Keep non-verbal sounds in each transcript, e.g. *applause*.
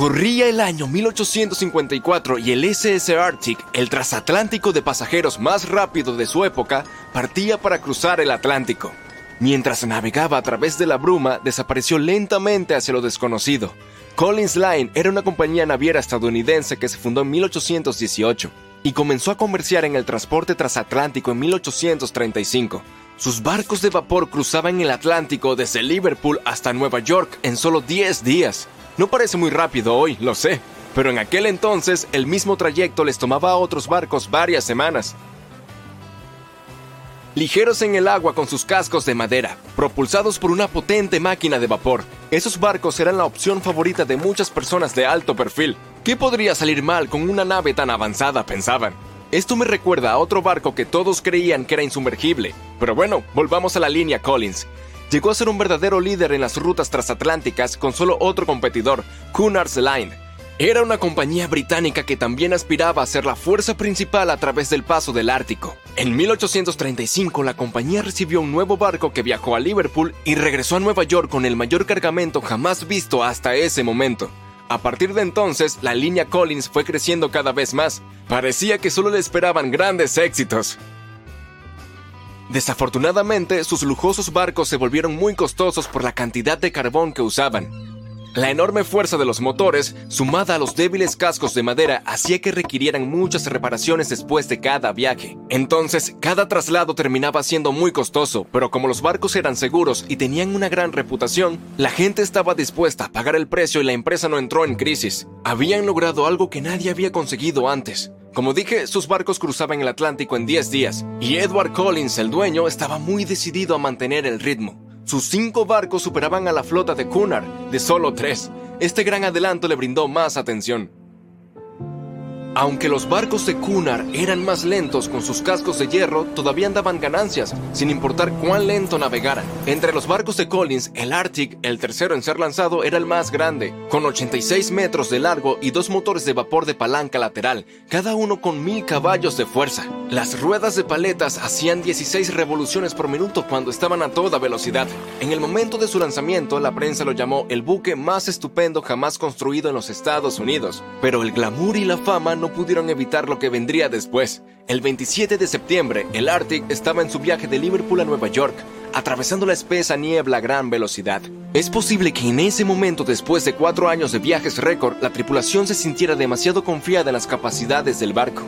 Corría el año 1854 y el SS Arctic, el transatlántico de pasajeros más rápido de su época, partía para cruzar el Atlántico. Mientras navegaba a través de la bruma, desapareció lentamente hacia lo desconocido. Collins Line era una compañía naviera estadounidense que se fundó en 1818 y comenzó a comerciar en el transporte transatlántico en 1835. Sus barcos de vapor cruzaban el Atlántico desde Liverpool hasta Nueva York en solo 10 días. No parece muy rápido hoy, lo sé, pero en aquel entonces el mismo trayecto les tomaba a otros barcos varias semanas. Ligeros en el agua con sus cascos de madera, propulsados por una potente máquina de vapor, esos barcos eran la opción favorita de muchas personas de alto perfil. ¿Qué podría salir mal con una nave tan avanzada? pensaban. Esto me recuerda a otro barco que todos creían que era insumergible. Pero bueno, volvamos a la línea Collins llegó a ser un verdadero líder en las rutas transatlánticas con solo otro competidor, Cunard's Line. Era una compañía británica que también aspiraba a ser la fuerza principal a través del paso del Ártico. En 1835 la compañía recibió un nuevo barco que viajó a Liverpool y regresó a Nueva York con el mayor cargamento jamás visto hasta ese momento. A partir de entonces, la línea Collins fue creciendo cada vez más. Parecía que solo le esperaban grandes éxitos. Desafortunadamente, sus lujosos barcos se volvieron muy costosos por la cantidad de carbón que usaban. La enorme fuerza de los motores, sumada a los débiles cascos de madera, hacía que requirieran muchas reparaciones después de cada viaje. Entonces, cada traslado terminaba siendo muy costoso, pero como los barcos eran seguros y tenían una gran reputación, la gente estaba dispuesta a pagar el precio y la empresa no entró en crisis. Habían logrado algo que nadie había conseguido antes, como dije, sus barcos cruzaban el Atlántico en 10 días, y Edward Collins, el dueño, estaba muy decidido a mantener el ritmo. Sus cinco barcos superaban a la flota de Cunard, de solo tres. Este gran adelanto le brindó más atención. Aunque los barcos de Cunard eran más lentos con sus cascos de hierro, todavía andaban ganancias, sin importar cuán lento navegaran. Entre los barcos de Collins, el Arctic, el tercero en ser lanzado, era el más grande, con 86 metros de largo y dos motores de vapor de palanca lateral, cada uno con mil caballos de fuerza. Las ruedas de paletas hacían 16 revoluciones por minuto cuando estaban a toda velocidad. En el momento de su lanzamiento, la prensa lo llamó el buque más estupendo jamás construido en los Estados Unidos, pero el glamour y la fama no pudieron evitar lo que vendría después. El 27 de septiembre, el Arctic estaba en su viaje de Liverpool a Nueva York, atravesando la espesa niebla a gran velocidad. Es posible que en ese momento, después de cuatro años de viajes récord, la tripulación se sintiera demasiado confiada en las capacidades del barco.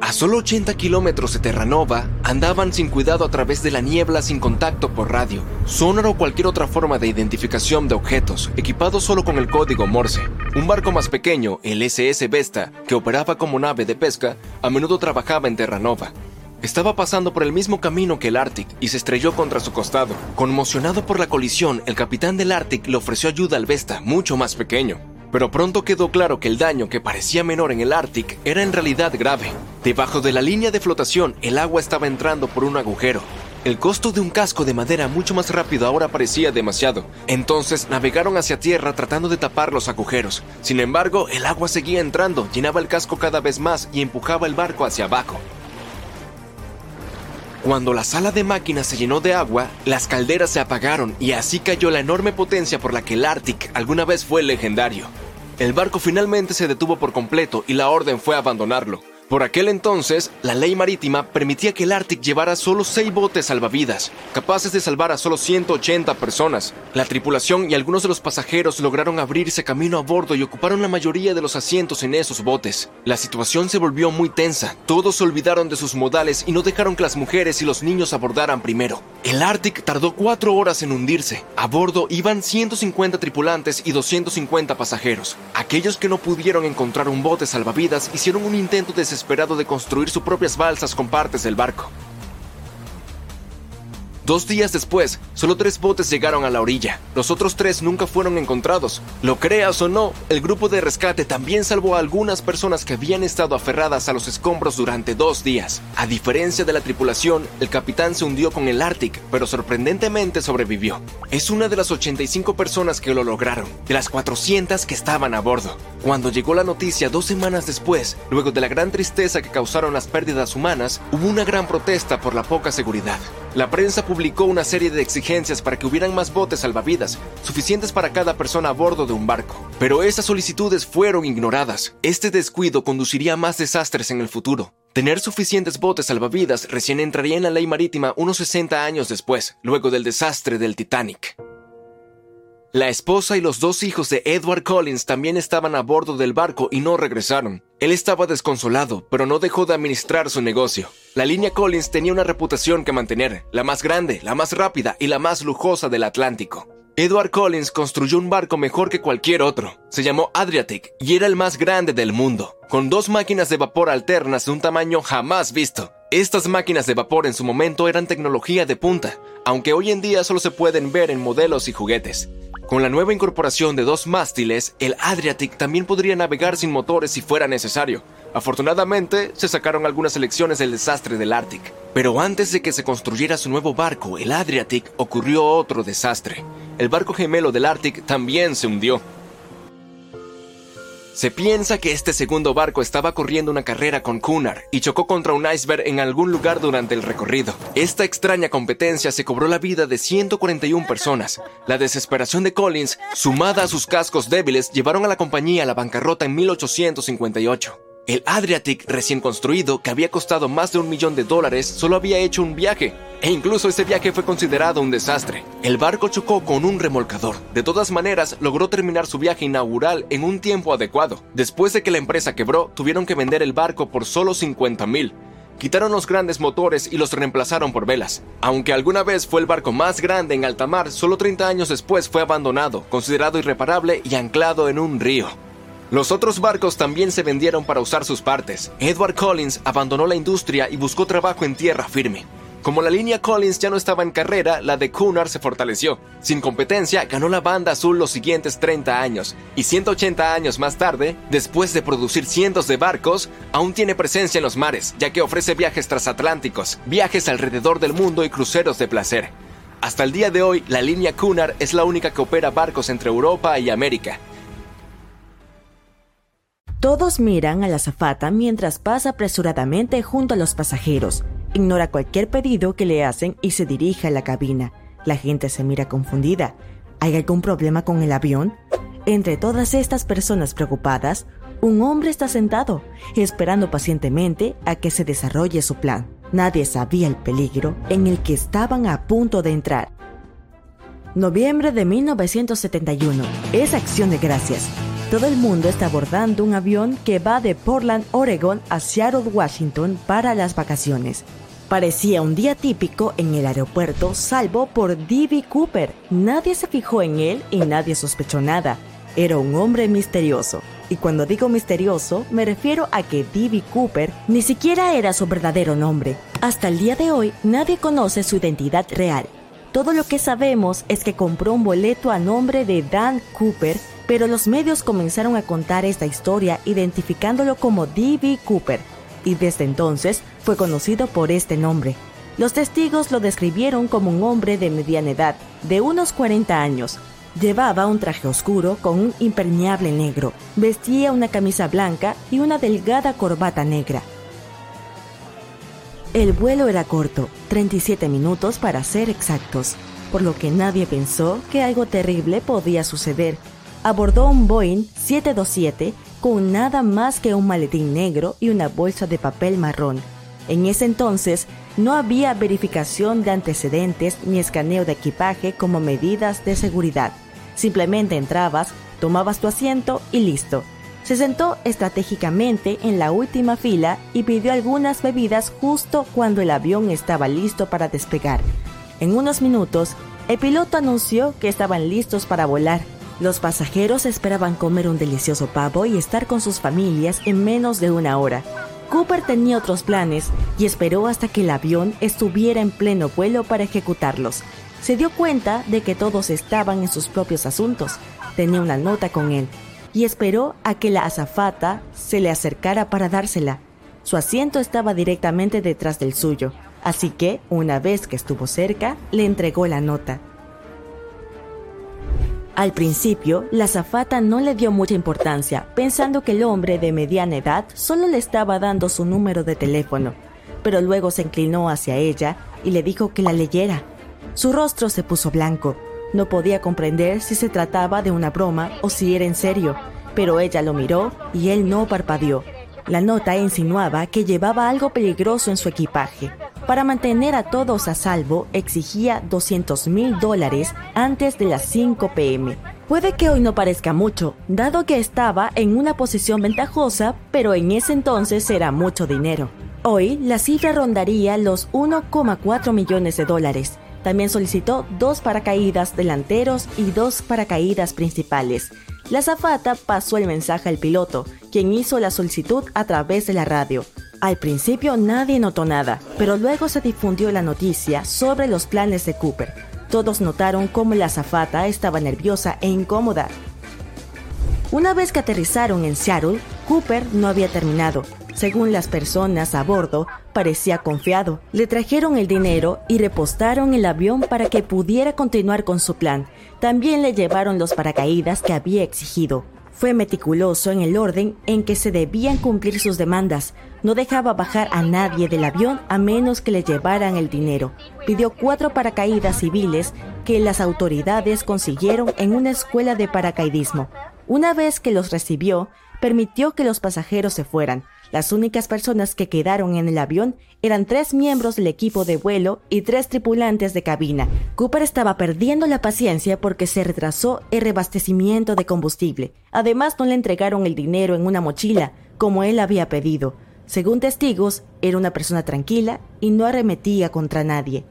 A solo 80 kilómetros de Terranova, andaban sin cuidado a través de la niebla sin contacto por radio, sonar o cualquier otra forma de identificación de objetos, equipados solo con el código Morse. Un barco más pequeño, el SS Vesta, que operaba como nave de pesca, a menudo trabajaba en Terranova. Estaba pasando por el mismo camino que el Arctic y se estrelló contra su costado. Conmocionado por la colisión, el capitán del Arctic le ofreció ayuda al Vesta, mucho más pequeño. Pero pronto quedó claro que el daño que parecía menor en el Arctic era en realidad grave. Debajo de la línea de flotación, el agua estaba entrando por un agujero. El costo de un casco de madera mucho más rápido ahora parecía demasiado. Entonces navegaron hacia tierra tratando de tapar los agujeros. Sin embargo, el agua seguía entrando, llenaba el casco cada vez más y empujaba el barco hacia abajo. Cuando la sala de máquinas se llenó de agua, las calderas se apagaron y así cayó la enorme potencia por la que el Arctic alguna vez fue legendario. El barco finalmente se detuvo por completo y la orden fue abandonarlo. Por aquel entonces, la ley marítima permitía que el Arctic llevara solo seis botes salvavidas, capaces de salvar a solo 180 personas. La tripulación y algunos de los pasajeros lograron abrirse camino a bordo y ocuparon la mayoría de los asientos en esos botes. La situación se volvió muy tensa, todos se olvidaron de sus modales y no dejaron que las mujeres y los niños abordaran primero. El Arctic tardó cuatro horas en hundirse. A bordo iban 150 tripulantes y 250 pasajeros. Aquellos que no pudieron encontrar un bote salvavidas hicieron un intento de esperado de construir sus propias balsas con partes del barco. Dos días después, solo tres botes llegaron a la orilla. Los otros tres nunca fueron encontrados. Lo creas o no, el grupo de rescate también salvó a algunas personas que habían estado aferradas a los escombros durante dos días. A diferencia de la tripulación, el capitán se hundió con el Arctic, pero sorprendentemente sobrevivió. Es una de las 85 personas que lo lograron, de las 400 que estaban a bordo. Cuando llegó la noticia dos semanas después, luego de la gran tristeza que causaron las pérdidas humanas, hubo una gran protesta por la poca seguridad. La prensa publicó una serie de exigencias para que hubieran más botes salvavidas, suficientes para cada persona a bordo de un barco. Pero esas solicitudes fueron ignoradas. Este descuido conduciría a más desastres en el futuro. Tener suficientes botes salvavidas recién entraría en la ley marítima unos 60 años después, luego del desastre del Titanic. La esposa y los dos hijos de Edward Collins también estaban a bordo del barco y no regresaron. Él estaba desconsolado, pero no dejó de administrar su negocio. La línea Collins tenía una reputación que mantener, la más grande, la más rápida y la más lujosa del Atlántico. Edward Collins construyó un barco mejor que cualquier otro. Se llamó Adriatic y era el más grande del mundo, con dos máquinas de vapor alternas de un tamaño jamás visto. Estas máquinas de vapor en su momento eran tecnología de punta, aunque hoy en día solo se pueden ver en modelos y juguetes. Con la nueva incorporación de dos mástiles, el Adriatic también podría navegar sin motores si fuera necesario. Afortunadamente, se sacaron algunas lecciones del desastre del Arctic. Pero antes de que se construyera su nuevo barco, el Adriatic, ocurrió otro desastre. El barco gemelo del Arctic también se hundió. Se piensa que este segundo barco estaba corriendo una carrera con Cunard y chocó contra un iceberg en algún lugar durante el recorrido. Esta extraña competencia se cobró la vida de 141 personas. La desesperación de Collins, sumada a sus cascos débiles, llevaron a la compañía a la bancarrota en 1858. El Adriatic recién construido, que había costado más de un millón de dólares, solo había hecho un viaje, e incluso ese viaje fue considerado un desastre. El barco chocó con un remolcador. De todas maneras, logró terminar su viaje inaugural en un tiempo adecuado. Después de que la empresa quebró, tuvieron que vender el barco por solo 50 mil. Quitaron los grandes motores y los reemplazaron por velas. Aunque alguna vez fue el barco más grande en alta mar, solo 30 años después fue abandonado, considerado irreparable y anclado en un río. Los otros barcos también se vendieron para usar sus partes. Edward Collins abandonó la industria y buscó trabajo en tierra firme. Como la línea Collins ya no estaba en carrera, la de Cunard se fortaleció. Sin competencia, ganó la banda azul los siguientes 30 años. Y 180 años más tarde, después de producir cientos de barcos, aún tiene presencia en los mares, ya que ofrece viajes transatlánticos, viajes alrededor del mundo y cruceros de placer. Hasta el día de hoy, la línea Cunard es la única que opera barcos entre Europa y América. Todos miran a la zafata mientras pasa apresuradamente junto a los pasajeros. Ignora cualquier pedido que le hacen y se dirige a la cabina. La gente se mira confundida. ¿Hay algún problema con el avión? Entre todas estas personas preocupadas, un hombre está sentado, esperando pacientemente a que se desarrolle su plan. Nadie sabía el peligro en el que estaban a punto de entrar. Noviembre de 1971. Es acción de gracias. Todo el mundo está abordando un avión que va de Portland, Oregon a Seattle, Washington para las vacaciones. Parecía un día típico en el aeropuerto, salvo por D.B. Cooper. Nadie se fijó en él y nadie sospechó nada. Era un hombre misterioso. Y cuando digo misterioso, me refiero a que D.B. Cooper ni siquiera era su verdadero nombre. Hasta el día de hoy, nadie conoce su identidad real. Todo lo que sabemos es que compró un boleto a nombre de Dan Cooper pero los medios comenzaron a contar esta historia identificándolo como D.B. Cooper, y desde entonces fue conocido por este nombre. Los testigos lo describieron como un hombre de mediana edad, de unos 40 años. Llevaba un traje oscuro con un impermeable negro, vestía una camisa blanca y una delgada corbata negra. El vuelo era corto, 37 minutos para ser exactos, por lo que nadie pensó que algo terrible podía suceder abordó un Boeing 727 con nada más que un maletín negro y una bolsa de papel marrón. En ese entonces no había verificación de antecedentes ni escaneo de equipaje como medidas de seguridad. Simplemente entrabas, tomabas tu asiento y listo. Se sentó estratégicamente en la última fila y pidió algunas bebidas justo cuando el avión estaba listo para despegar. En unos minutos, el piloto anunció que estaban listos para volar los pasajeros esperaban comer un delicioso pavo y estar con sus familias en menos de una hora. Cooper tenía otros planes y esperó hasta que el avión estuviera en pleno vuelo para ejecutarlos. Se dio cuenta de que todos estaban en sus propios asuntos. Tenía una nota con él y esperó a que la azafata se le acercara para dársela. Su asiento estaba directamente detrás del suyo, así que, una vez que estuvo cerca, le entregó la nota. Al principio, la zafata no le dio mucha importancia, pensando que el hombre de mediana edad solo le estaba dando su número de teléfono, pero luego se inclinó hacia ella y le dijo que la leyera. Su rostro se puso blanco. No podía comprender si se trataba de una broma o si era en serio, pero ella lo miró y él no parpadeó. La nota insinuaba que llevaba algo peligroso en su equipaje. Para mantener a todos a salvo, exigía 200 mil dólares antes de las 5 pm. Puede que hoy no parezca mucho, dado que estaba en una posición ventajosa, pero en ese entonces era mucho dinero. Hoy la cifra rondaría los 1,4 millones de dólares. También solicitó dos paracaídas delanteros y dos paracaídas principales. La zafata pasó el mensaje al piloto, quien hizo la solicitud a través de la radio. Al principio nadie notó nada, pero luego se difundió la noticia sobre los planes de Cooper. Todos notaron cómo la azafata estaba nerviosa e incómoda. Una vez que aterrizaron en Seattle, Cooper no había terminado. Según las personas a bordo, parecía confiado. Le trajeron el dinero y repostaron el avión para que pudiera continuar con su plan. También le llevaron los paracaídas que había exigido. Fue meticuloso en el orden en que se debían cumplir sus demandas. No dejaba bajar a nadie del avión a menos que le llevaran el dinero. Pidió cuatro paracaídas civiles que las autoridades consiguieron en una escuela de paracaidismo. Una vez que los recibió, permitió que los pasajeros se fueran. Las únicas personas que quedaron en el avión eran tres miembros del equipo de vuelo y tres tripulantes de cabina. Cooper estaba perdiendo la paciencia porque se retrasó el rebastecimiento de combustible. Además, no le entregaron el dinero en una mochila, como él había pedido. Según testigos, era una persona tranquila y no arremetía contra nadie.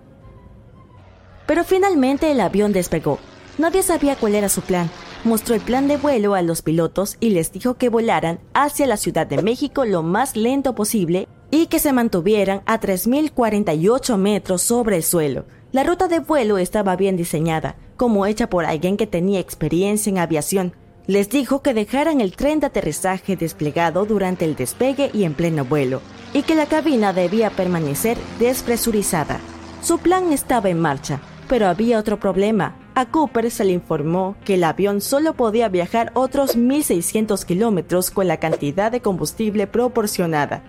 Pero finalmente el avión despegó. Nadie sabía cuál era su plan, mostró el plan de vuelo a los pilotos y les dijo que volaran hacia la Ciudad de México lo más lento posible y que se mantuvieran a 3.048 metros sobre el suelo. La ruta de vuelo estaba bien diseñada, como hecha por alguien que tenía experiencia en aviación. Les dijo que dejaran el tren de aterrizaje desplegado durante el despegue y en pleno vuelo, y que la cabina debía permanecer despresurizada. Su plan estaba en marcha, pero había otro problema. A Cooper se le informó que el avión solo podía viajar otros 1.600 kilómetros con la cantidad de combustible proporcionada.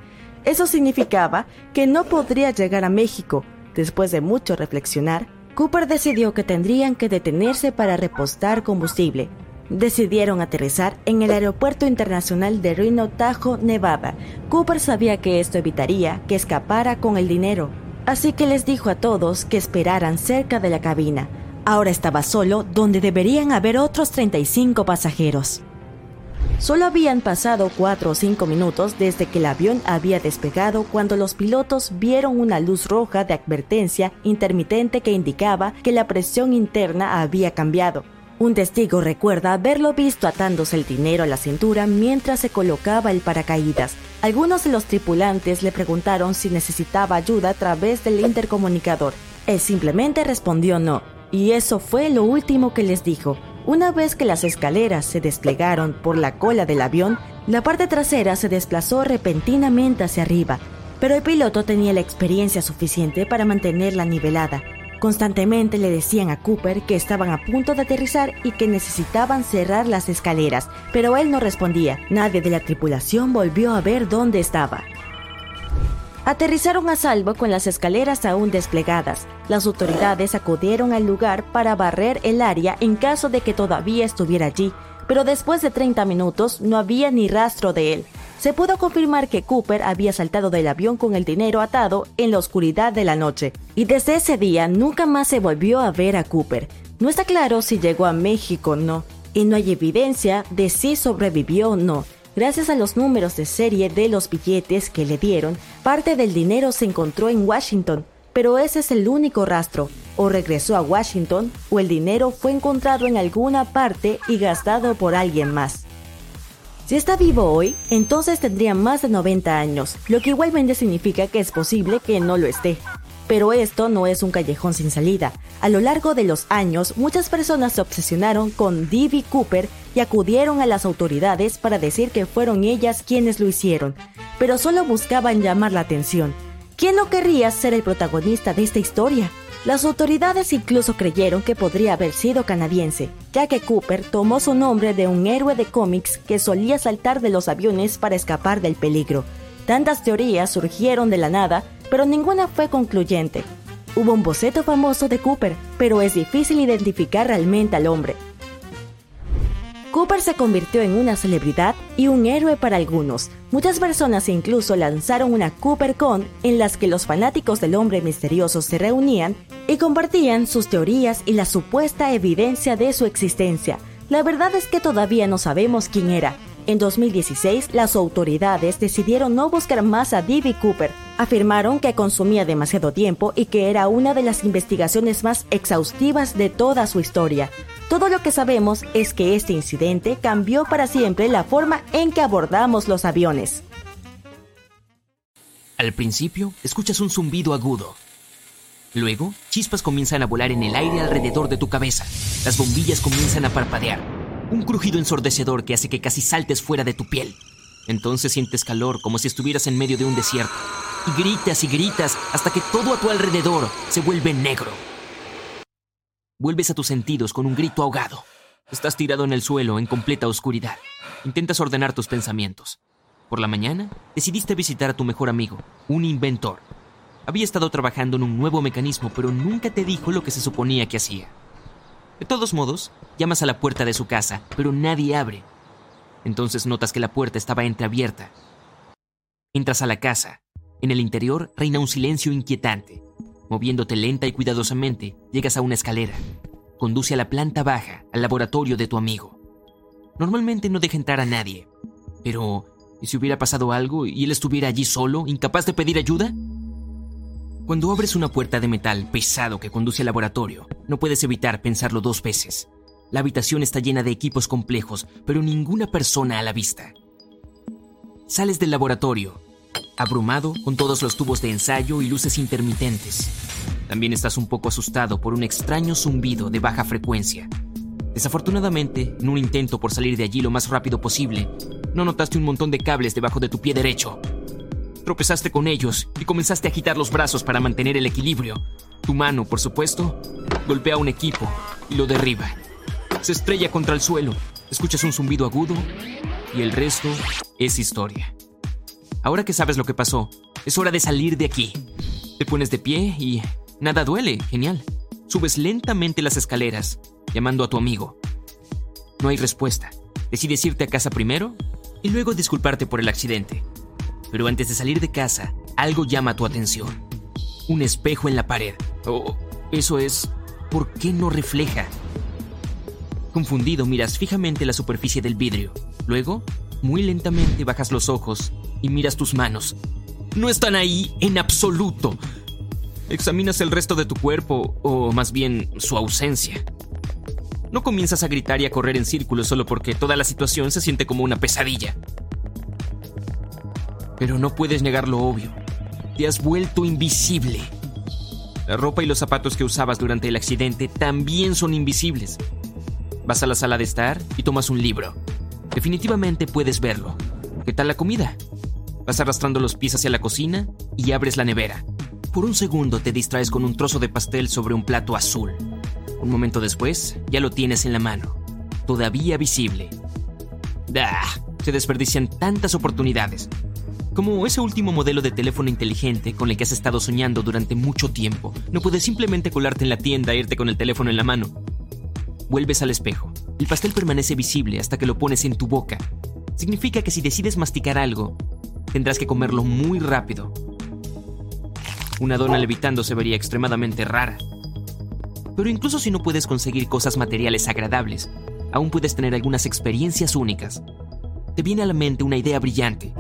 Eso significaba que no podría llegar a México. Después de mucho reflexionar, Cooper decidió que tendrían que detenerse para repostar combustible. Decidieron aterrizar en el Aeropuerto Internacional de Reno Tahoe, Nevada. Cooper sabía que esto evitaría que escapara con el dinero, así que les dijo a todos que esperaran cerca de la cabina. Ahora estaba solo donde deberían haber otros 35 pasajeros. Solo habían pasado 4 o 5 minutos desde que el avión había despegado cuando los pilotos vieron una luz roja de advertencia intermitente que indicaba que la presión interna había cambiado. Un testigo recuerda haberlo visto atándose el dinero a la cintura mientras se colocaba el paracaídas. Algunos de los tripulantes le preguntaron si necesitaba ayuda a través del intercomunicador. Él simplemente respondió no. Y eso fue lo último que les dijo. Una vez que las escaleras se desplegaron por la cola del avión, la parte trasera se desplazó repentinamente hacia arriba, pero el piloto tenía la experiencia suficiente para mantenerla nivelada. Constantemente le decían a Cooper que estaban a punto de aterrizar y que necesitaban cerrar las escaleras, pero él no respondía. Nadie de la tripulación volvió a ver dónde estaba. Aterrizaron a salvo con las escaleras aún desplegadas. Las autoridades acudieron al lugar para barrer el área en caso de que todavía estuviera allí, pero después de 30 minutos no había ni rastro de él. Se pudo confirmar que Cooper había saltado del avión con el dinero atado en la oscuridad de la noche, y desde ese día nunca más se volvió a ver a Cooper. No está claro si llegó a México o no, y no hay evidencia de si sobrevivió o no. Gracias a los números de serie de los billetes que le dieron, parte del dinero se encontró en Washington, pero ese es el único rastro. O regresó a Washington o el dinero fue encontrado en alguna parte y gastado por alguien más. Si está vivo hoy, entonces tendría más de 90 años, lo que igualmente significa que es posible que no lo esté. Pero esto no es un callejón sin salida. A lo largo de los años, muchas personas se obsesionaron con D.B. Cooper y acudieron a las autoridades para decir que fueron ellas quienes lo hicieron, pero solo buscaban llamar la atención. ¿Quién no querría ser el protagonista de esta historia? Las autoridades incluso creyeron que podría haber sido canadiense, ya que Cooper tomó su nombre de un héroe de cómics que solía saltar de los aviones para escapar del peligro. Tantas teorías surgieron de la nada, pero ninguna fue concluyente. Hubo un boceto famoso de Cooper, pero es difícil identificar realmente al hombre. Cooper se convirtió en una celebridad y un héroe para algunos. Muchas personas incluso lanzaron una CooperCon en las que los fanáticos del hombre misterioso se reunían y compartían sus teorías y la supuesta evidencia de su existencia. La verdad es que todavía no sabemos quién era, en 2016, las autoridades decidieron no buscar más a D.B. Cooper. Afirmaron que consumía demasiado tiempo y que era una de las investigaciones más exhaustivas de toda su historia. Todo lo que sabemos es que este incidente cambió para siempre la forma en que abordamos los aviones. Al principio, escuchas un zumbido agudo. Luego, chispas comienzan a volar en el aire alrededor de tu cabeza. Las bombillas comienzan a parpadear un crujido ensordecedor que hace que casi saltes fuera de tu piel. Entonces sientes calor como si estuvieras en medio de un desierto. Y gritas y gritas hasta que todo a tu alrededor se vuelve negro. Vuelves a tus sentidos con un grito ahogado. Estás tirado en el suelo en completa oscuridad. Intentas ordenar tus pensamientos. Por la mañana, decidiste visitar a tu mejor amigo, un inventor. Había estado trabajando en un nuevo mecanismo, pero nunca te dijo lo que se suponía que hacía. De todos modos, llamas a la puerta de su casa, pero nadie abre. Entonces notas que la puerta estaba entreabierta. Entras a la casa. En el interior reina un silencio inquietante. Moviéndote lenta y cuidadosamente, llegas a una escalera. Conduce a la planta baja, al laboratorio de tu amigo. Normalmente no deja entrar a nadie. Pero, ¿y si hubiera pasado algo y él estuviera allí solo, incapaz de pedir ayuda? Cuando abres una puerta de metal pesado que conduce al laboratorio, no puedes evitar pensarlo dos veces. La habitación está llena de equipos complejos, pero ninguna persona a la vista. Sales del laboratorio, abrumado con todos los tubos de ensayo y luces intermitentes. También estás un poco asustado por un extraño zumbido de baja frecuencia. Desafortunadamente, en un intento por salir de allí lo más rápido posible, no notaste un montón de cables debajo de tu pie derecho. Tropezaste con ellos y comenzaste a agitar los brazos para mantener el equilibrio. Tu mano, por supuesto, golpea a un equipo y lo derriba. Se estrella contra el suelo, escuchas un zumbido agudo y el resto es historia. Ahora que sabes lo que pasó, es hora de salir de aquí. Te pones de pie y nada duele, genial. Subes lentamente las escaleras, llamando a tu amigo. No hay respuesta. Decides irte a casa primero y luego disculparte por el accidente. Pero antes de salir de casa, algo llama tu atención. Un espejo en la pared. Oh, eso es... ¿Por qué no refleja? Confundido, miras fijamente la superficie del vidrio. Luego, muy lentamente bajas los ojos y miras tus manos. No están ahí en absoluto. Examinas el resto de tu cuerpo, o más bien su ausencia. No comienzas a gritar y a correr en círculos solo porque toda la situación se siente como una pesadilla. Pero no puedes negar lo obvio. Te has vuelto invisible. La ropa y los zapatos que usabas durante el accidente también son invisibles. Vas a la sala de estar y tomas un libro. Definitivamente puedes verlo. ¿Qué tal la comida? Vas arrastrando los pies hacia la cocina y abres la nevera. Por un segundo te distraes con un trozo de pastel sobre un plato azul. Un momento después, ya lo tienes en la mano, todavía visible. ¡Ah! Se desperdician tantas oportunidades. Como ese último modelo de teléfono inteligente con el que has estado soñando durante mucho tiempo, no puedes simplemente colarte en la tienda e irte con el teléfono en la mano. Vuelves al espejo. El pastel permanece visible hasta que lo pones en tu boca. Significa que si decides masticar algo, tendrás que comerlo muy rápido. Una dona levitando se vería extremadamente rara. Pero incluso si no puedes conseguir cosas materiales agradables, aún puedes tener algunas experiencias únicas. Te viene a la mente una idea brillante.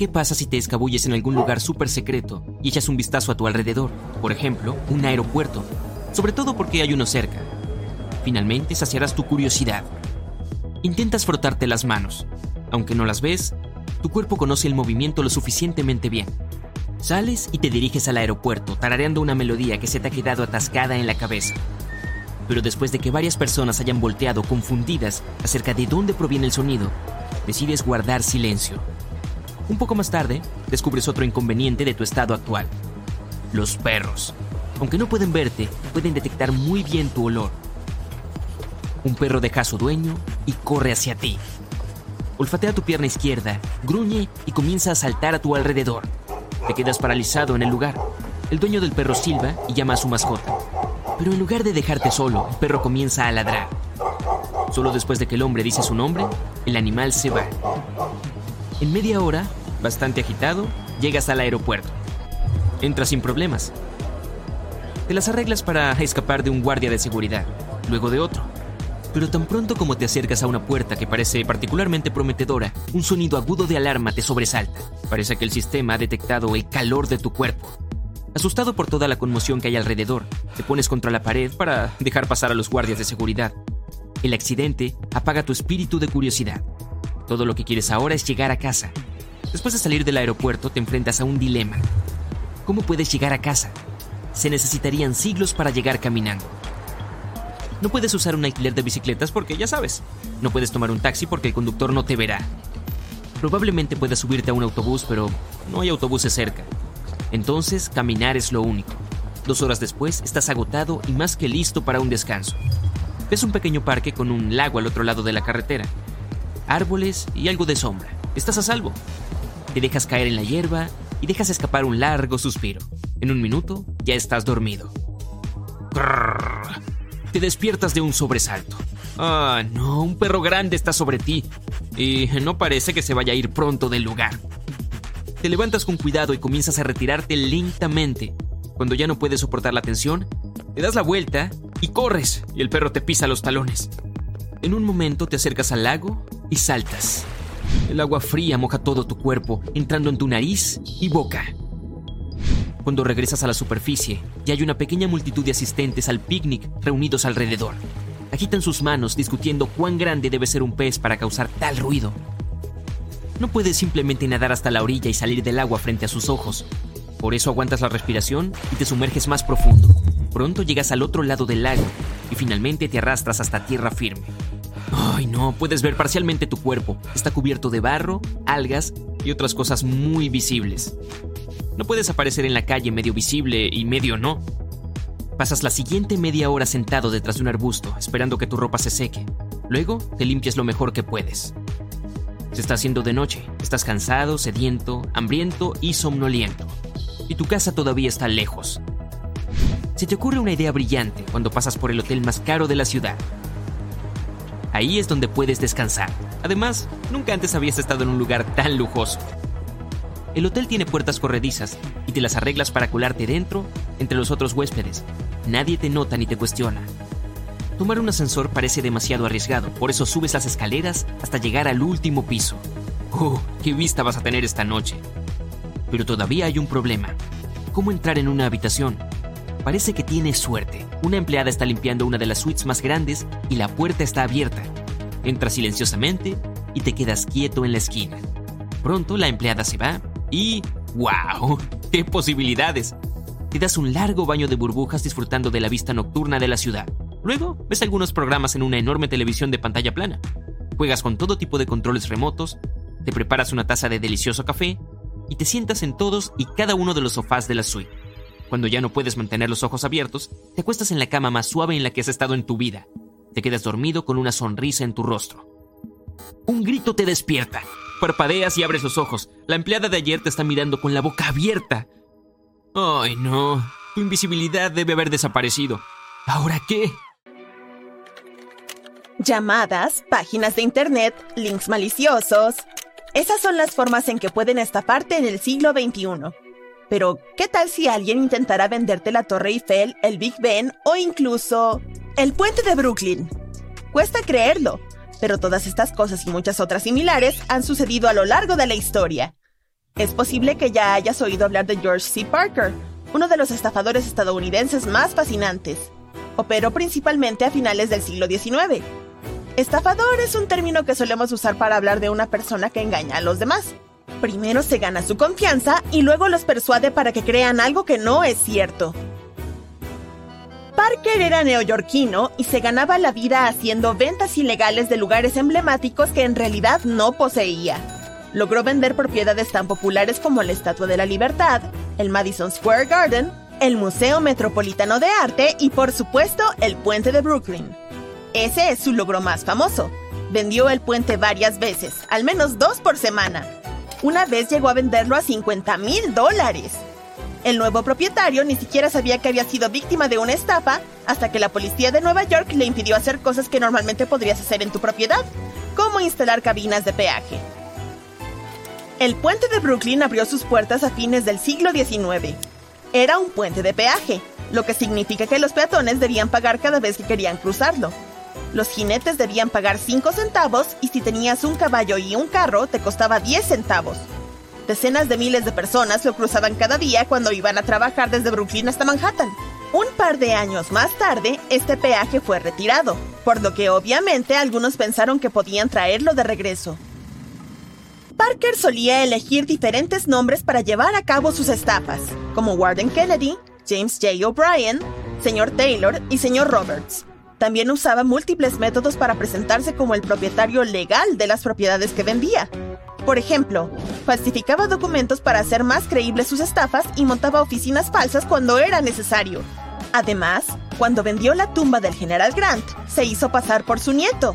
¿Qué pasa si te escabulles en algún lugar súper secreto y echas un vistazo a tu alrededor? Por ejemplo, un aeropuerto. Sobre todo porque hay uno cerca. Finalmente saciarás tu curiosidad. Intentas frotarte las manos. Aunque no las ves, tu cuerpo conoce el movimiento lo suficientemente bien. Sales y te diriges al aeropuerto, tarareando una melodía que se te ha quedado atascada en la cabeza. Pero después de que varias personas hayan volteado confundidas acerca de dónde proviene el sonido, decides guardar silencio. Un poco más tarde, descubres otro inconveniente de tu estado actual. Los perros. Aunque no pueden verte, pueden detectar muy bien tu olor. Un perro deja a su dueño y corre hacia ti. Olfatea tu pierna izquierda, gruñe y comienza a saltar a tu alrededor. Te quedas paralizado en el lugar. El dueño del perro silba y llama a su mascota. Pero en lugar de dejarte solo, el perro comienza a ladrar. Solo después de que el hombre dice su nombre, el animal se va. En media hora, bastante agitado, llegas al aeropuerto. Entras sin problemas. Te las arreglas para escapar de un guardia de seguridad, luego de otro. Pero tan pronto como te acercas a una puerta que parece particularmente prometedora, un sonido agudo de alarma te sobresalta. Parece que el sistema ha detectado el calor de tu cuerpo. Asustado por toda la conmoción que hay alrededor, te pones contra la pared para dejar pasar a los guardias de seguridad. El accidente apaga tu espíritu de curiosidad. Todo lo que quieres ahora es llegar a casa. Después de salir del aeropuerto te enfrentas a un dilema. ¿Cómo puedes llegar a casa? Se necesitarían siglos para llegar caminando. No puedes usar un alquiler de bicicletas porque ya sabes. No puedes tomar un taxi porque el conductor no te verá. Probablemente puedas subirte a un autobús, pero no hay autobuses cerca. Entonces, caminar es lo único. Dos horas después, estás agotado y más que listo para un descanso. Ves un pequeño parque con un lago al otro lado de la carretera. Árboles y algo de sombra. Estás a salvo. Te dejas caer en la hierba y dejas escapar un largo suspiro. En un minuto, ya estás dormido te despiertas de un sobresalto. Ah, no, un perro grande está sobre ti y no parece que se vaya a ir pronto del lugar. Te levantas con cuidado y comienzas a retirarte lentamente. Cuando ya no puedes soportar la tensión, te das la vuelta y corres y el perro te pisa los talones. En un momento te acercas al lago y saltas. El agua fría moja todo tu cuerpo, entrando en tu nariz y boca. Cuando regresas a la superficie, ya hay una pequeña multitud de asistentes al picnic reunidos alrededor. Agitan sus manos discutiendo cuán grande debe ser un pez para causar tal ruido. No puedes simplemente nadar hasta la orilla y salir del agua frente a sus ojos. Por eso aguantas la respiración y te sumerges más profundo. Pronto llegas al otro lado del lago y finalmente te arrastras hasta tierra firme. No, puedes ver parcialmente tu cuerpo. Está cubierto de barro, algas y otras cosas muy visibles. No puedes aparecer en la calle medio visible y medio no. Pasas la siguiente media hora sentado detrás de un arbusto, esperando que tu ropa se seque. Luego te limpias lo mejor que puedes. Se está haciendo de noche, estás cansado, sediento, hambriento y somnoliento. Y tu casa todavía está lejos. Se te ocurre una idea brillante cuando pasas por el hotel más caro de la ciudad. Ahí es donde puedes descansar. Además, nunca antes habías estado en un lugar tan lujoso. El hotel tiene puertas corredizas y te las arreglas para colarte dentro entre los otros huéspedes. Nadie te nota ni te cuestiona. Tomar un ascensor parece demasiado arriesgado, por eso subes las escaleras hasta llegar al último piso. ¡Oh, qué vista vas a tener esta noche! Pero todavía hay un problema. ¿Cómo entrar en una habitación? Parece que tienes suerte. Una empleada está limpiando una de las suites más grandes y la puerta está abierta. Entras silenciosamente y te quedas quieto en la esquina. Pronto la empleada se va y ¡wow! *laughs* ¡Qué posibilidades! Te das un largo baño de burbujas disfrutando de la vista nocturna de la ciudad. Luego ves algunos programas en una enorme televisión de pantalla plana. Juegas con todo tipo de controles remotos, te preparas una taza de delicioso café y te sientas en todos y cada uno de los sofás de la suite. Cuando ya no puedes mantener los ojos abiertos, te acuestas en la cama más suave en la que has estado en tu vida. Te quedas dormido con una sonrisa en tu rostro. Un grito te despierta. Parpadeas y abres los ojos. La empleada de ayer te está mirando con la boca abierta. Ay, no. Tu invisibilidad debe haber desaparecido. ¿Ahora qué? Llamadas, páginas de internet, links maliciosos. Esas son las formas en que pueden estafarte en el siglo XXI. Pero, ¿qué tal si alguien intentara venderte la Torre Eiffel, el Big Ben o incluso el puente de Brooklyn? Cuesta creerlo, pero todas estas cosas y muchas otras similares han sucedido a lo largo de la historia. Es posible que ya hayas oído hablar de George C. Parker, uno de los estafadores estadounidenses más fascinantes. Operó principalmente a finales del siglo XIX. Estafador es un término que solemos usar para hablar de una persona que engaña a los demás. Primero se gana su confianza y luego los persuade para que crean algo que no es cierto. Parker era neoyorquino y se ganaba la vida haciendo ventas ilegales de lugares emblemáticos que en realidad no poseía. Logró vender propiedades tan populares como la Estatua de la Libertad, el Madison Square Garden, el Museo Metropolitano de Arte y por supuesto el Puente de Brooklyn. Ese es su logro más famoso. Vendió el puente varias veces, al menos dos por semana. Una vez llegó a venderlo a 50 mil dólares. El nuevo propietario ni siquiera sabía que había sido víctima de una estafa hasta que la policía de Nueva York le impidió hacer cosas que normalmente podrías hacer en tu propiedad, como instalar cabinas de peaje. El puente de Brooklyn abrió sus puertas a fines del siglo XIX. Era un puente de peaje, lo que significa que los peatones debían pagar cada vez que querían cruzarlo. Los jinetes debían pagar 5 centavos y si tenías un caballo y un carro te costaba 10 centavos. Decenas de miles de personas lo cruzaban cada día cuando iban a trabajar desde Brooklyn hasta Manhattan. Un par de años más tarde, este peaje fue retirado, por lo que obviamente algunos pensaron que podían traerlo de regreso. Parker solía elegir diferentes nombres para llevar a cabo sus estafas, como Warden Kennedy, James J. O'Brien, Señor Taylor y Señor Roberts. También usaba múltiples métodos para presentarse como el propietario legal de las propiedades que vendía. Por ejemplo, falsificaba documentos para hacer más creíbles sus estafas y montaba oficinas falsas cuando era necesario. Además, cuando vendió la tumba del general Grant, se hizo pasar por su nieto.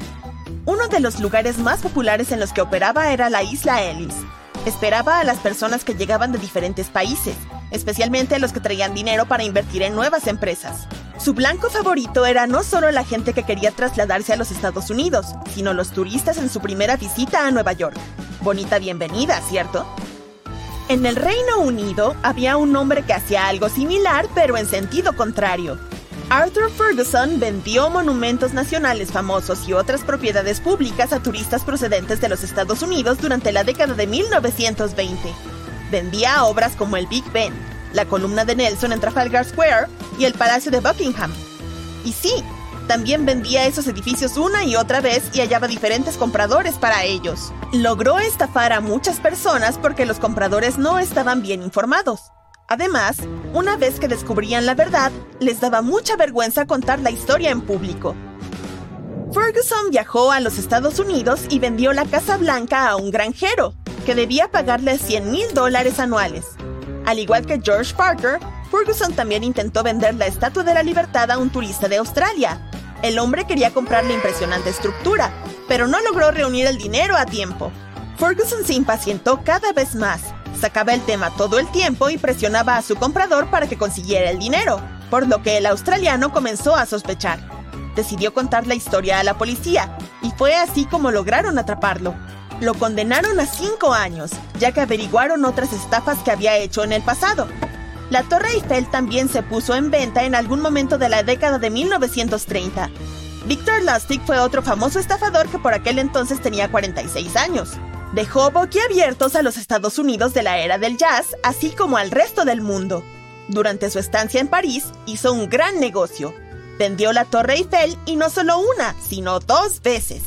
Uno de los lugares más populares en los que operaba era la isla Ellis. Esperaba a las personas que llegaban de diferentes países, especialmente los que traían dinero para invertir en nuevas empresas. Su blanco favorito era no solo la gente que quería trasladarse a los Estados Unidos, sino los turistas en su primera visita a Nueva York. Bonita bienvenida, ¿cierto? En el Reino Unido había un hombre que hacía algo similar, pero en sentido contrario. Arthur Ferguson vendió monumentos nacionales famosos y otras propiedades públicas a turistas procedentes de los Estados Unidos durante la década de 1920. Vendía obras como el Big Ben, la columna de Nelson en Trafalgar Square y el Palacio de Buckingham. Y sí, también vendía esos edificios una y otra vez y hallaba diferentes compradores para ellos. Logró estafar a muchas personas porque los compradores no estaban bien informados. Además, una vez que descubrían la verdad, les daba mucha vergüenza contar la historia en público. Ferguson viajó a los Estados Unidos y vendió la Casa Blanca a un granjero, que debía pagarle 100 mil dólares anuales. Al igual que George Parker, Ferguson también intentó vender la Estatua de la Libertad a un turista de Australia. El hombre quería comprar la impresionante estructura, pero no logró reunir el dinero a tiempo. Ferguson se impacientó cada vez más, sacaba el tema todo el tiempo y presionaba a su comprador para que consiguiera el dinero, por lo que el australiano comenzó a sospechar. Decidió contar la historia a la policía, y fue así como lograron atraparlo. Lo condenaron a cinco años, ya que averiguaron otras estafas que había hecho en el pasado. La Torre Eiffel también se puso en venta en algún momento de la década de 1930. Victor Lustig fue otro famoso estafador que por aquel entonces tenía 46 años. Dejó boquiabiertos a los Estados Unidos de la era del jazz, así como al resto del mundo. Durante su estancia en París, hizo un gran negocio. Vendió la Torre Eiffel y no solo una, sino dos veces.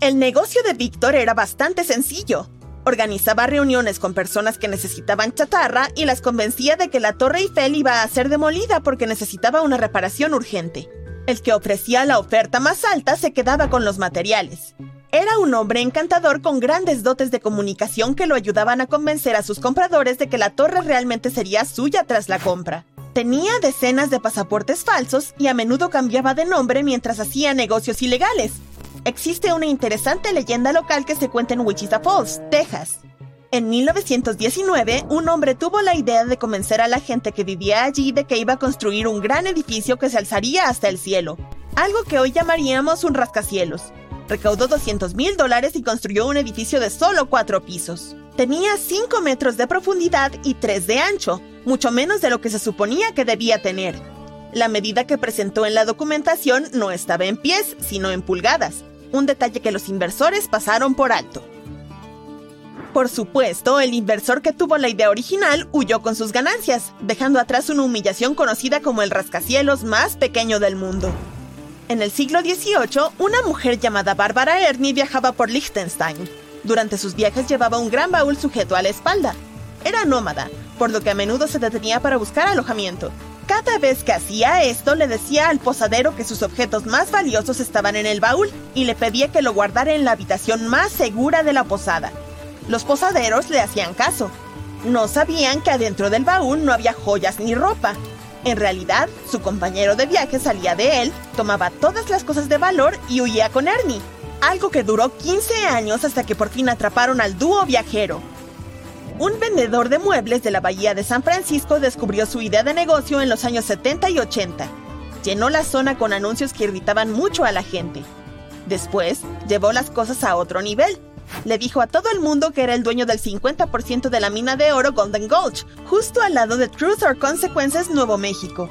El negocio de Víctor era bastante sencillo. Organizaba reuniones con personas que necesitaban chatarra y las convencía de que la Torre Eiffel iba a ser demolida porque necesitaba una reparación urgente. El que ofrecía la oferta más alta se quedaba con los materiales. Era un hombre encantador con grandes dotes de comunicación que lo ayudaban a convencer a sus compradores de que la torre realmente sería suya tras la compra. Tenía decenas de pasaportes falsos y a menudo cambiaba de nombre mientras hacía negocios ilegales, Existe una interesante leyenda local que se cuenta en Wichita Falls, Texas. En 1919, un hombre tuvo la idea de convencer a la gente que vivía allí de que iba a construir un gran edificio que se alzaría hasta el cielo, algo que hoy llamaríamos un rascacielos. Recaudó 200 mil dólares y construyó un edificio de solo cuatro pisos. Tenía 5 metros de profundidad y 3 de ancho, mucho menos de lo que se suponía que debía tener. La medida que presentó en la documentación no estaba en pies, sino en pulgadas, un detalle que los inversores pasaron por alto. Por supuesto, el inversor que tuvo la idea original huyó con sus ganancias, dejando atrás una humillación conocida como el rascacielos más pequeño del mundo. En el siglo XVIII, una mujer llamada Bárbara Ernie viajaba por Liechtenstein. Durante sus viajes llevaba un gran baúl sujeto a la espalda. Era nómada, por lo que a menudo se detenía para buscar alojamiento. Cada vez que hacía esto, le decía al posadero que sus objetos más valiosos estaban en el baúl y le pedía que lo guardara en la habitación más segura de la posada. Los posaderos le hacían caso. No sabían que adentro del baúl no había joyas ni ropa. En realidad, su compañero de viaje salía de él, tomaba todas las cosas de valor y huía con Ernie. Algo que duró 15 años hasta que por fin atraparon al dúo viajero. Un vendedor de muebles de la Bahía de San Francisco descubrió su idea de negocio en los años 70 y 80. Llenó la zona con anuncios que irritaban mucho a la gente. Después, llevó las cosas a otro nivel. Le dijo a todo el mundo que era el dueño del 50% de la mina de oro Golden Gulch, justo al lado de Truth or Consequences, Nuevo México.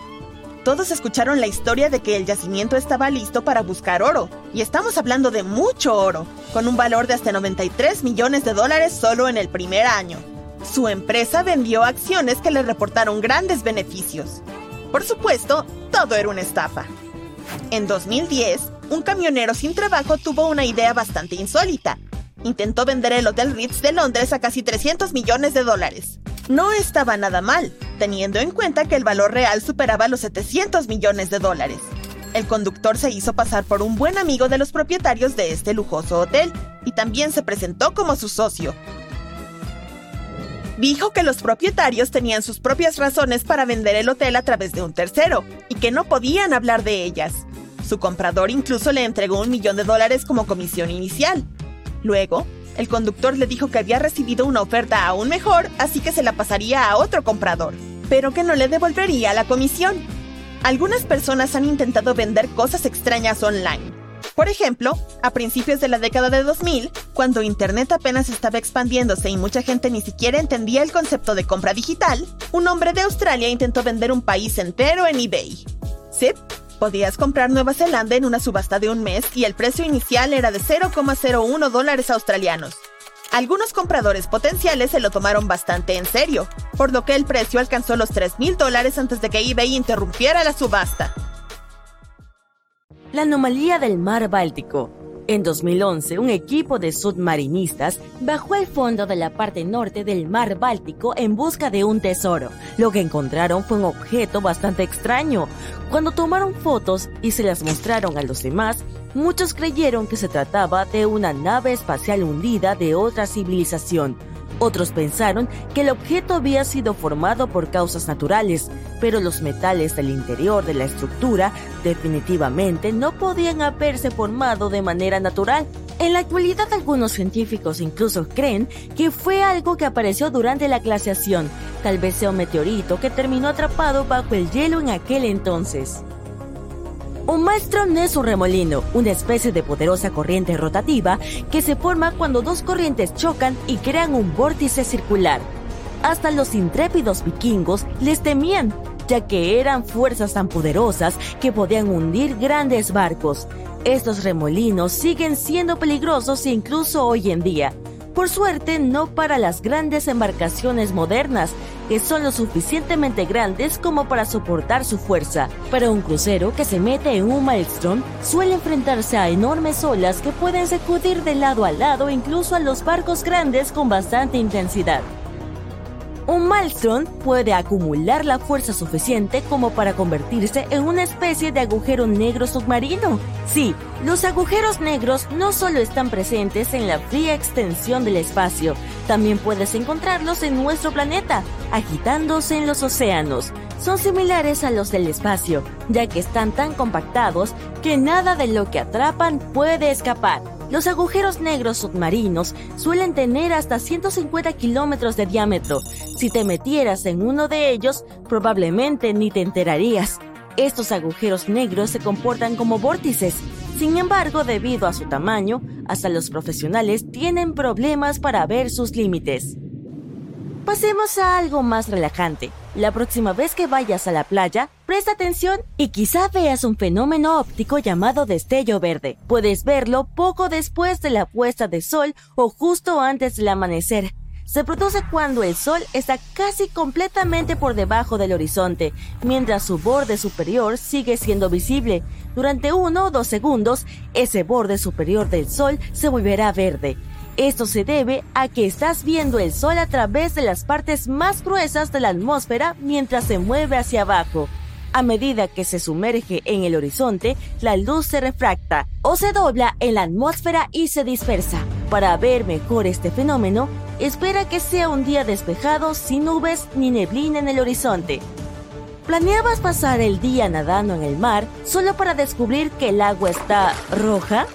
Todos escucharon la historia de que el yacimiento estaba listo para buscar oro, y estamos hablando de mucho oro, con un valor de hasta 93 millones de dólares solo en el primer año. Su empresa vendió acciones que le reportaron grandes beneficios. Por supuesto, todo era una estafa. En 2010, un camionero sin trabajo tuvo una idea bastante insólita. Intentó vender el Hotel Ritz de Londres a casi 300 millones de dólares. No estaba nada mal, teniendo en cuenta que el valor real superaba los 700 millones de dólares. El conductor se hizo pasar por un buen amigo de los propietarios de este lujoso hotel y también se presentó como su socio, Dijo que los propietarios tenían sus propias razones para vender el hotel a través de un tercero y que no podían hablar de ellas. Su comprador incluso le entregó un millón de dólares como comisión inicial. Luego, el conductor le dijo que había recibido una oferta aún mejor, así que se la pasaría a otro comprador, pero que no le devolvería la comisión. Algunas personas han intentado vender cosas extrañas online, por ejemplo, a principios de la década de 2000, cuando Internet apenas estaba expandiéndose y mucha gente ni siquiera entendía el concepto de compra digital, un hombre de Australia intentó vender un país entero en eBay. Sí, podías comprar Nueva Zelanda en una subasta de un mes y el precio inicial era de 0,01 dólares australianos. Algunos compradores potenciales se lo tomaron bastante en serio, por lo que el precio alcanzó los 3.000 dólares antes de que eBay interrumpiera la subasta la anomalía del mar Báltico. En 2011, un equipo de submarinistas bajó al fondo de la parte norte del mar Báltico en busca de un tesoro. Lo que encontraron fue un objeto bastante extraño. Cuando tomaron fotos y se las mostraron a los demás, muchos creyeron que se trataba de una nave espacial hundida de otra civilización otros pensaron que el objeto había sido formado por causas naturales, pero los metales del interior de la estructura definitivamente no podían haberse formado de manera natural. En la actualidad algunos científicos incluso creen que fue algo que apareció durante la glaciación, tal vez sea un meteorito que terminó atrapado bajo el hielo en aquel entonces. Un maelstrom es un remolino, una especie de poderosa corriente rotativa que se forma cuando dos corrientes chocan y crean un vórtice circular. Hasta los intrépidos vikingos les temían, ya que eran fuerzas tan poderosas que podían hundir grandes barcos. Estos remolinos siguen siendo peligrosos incluso hoy en día, por suerte, no para las grandes embarcaciones modernas, son lo suficientemente grandes como para soportar su fuerza. Para un crucero que se mete en un maelstrom, suele enfrentarse a enormes olas que pueden sacudir de lado a lado incluso a los barcos grandes con bastante intensidad. Un maelstrom puede acumular la fuerza suficiente como para convertirse en una especie de agujero negro submarino. Sí, los agujeros negros no solo están presentes en la fría extensión del espacio, también puedes encontrarlos en nuestro planeta, agitándose en los océanos. Son similares a los del espacio, ya que están tan compactados que nada de lo que atrapan puede escapar. Los agujeros negros submarinos suelen tener hasta 150 kilómetros de diámetro. Si te metieras en uno de ellos, probablemente ni te enterarías. Estos agujeros negros se comportan como vórtices. Sin embargo, debido a su tamaño, hasta los profesionales tienen problemas para ver sus límites. Pasemos a algo más relajante. La próxima vez que vayas a la playa, presta atención y quizá veas un fenómeno óptico llamado destello verde. Puedes verlo poco después de la puesta de sol o justo antes del amanecer. se produce cuando el Sol está casi completamente por debajo del horizonte, mientras su borde superior sigue siendo visible. Durante uno o dos segundos, ese borde superior del Sol se volverá verde. Esto se debe a que estás viendo el Sol a través de las partes más gruesas de la atmósfera mientras se mueve hacia abajo. A medida que se sumerge en el horizonte, la luz se refracta o se dobla en la atmósfera y se dispersa. Para ver mejor este fenómeno, espera que sea un día despejado sin nubes ni neblina en el horizonte. ¿Planeabas pasar el día nadando en el mar solo para descubrir que el agua está roja?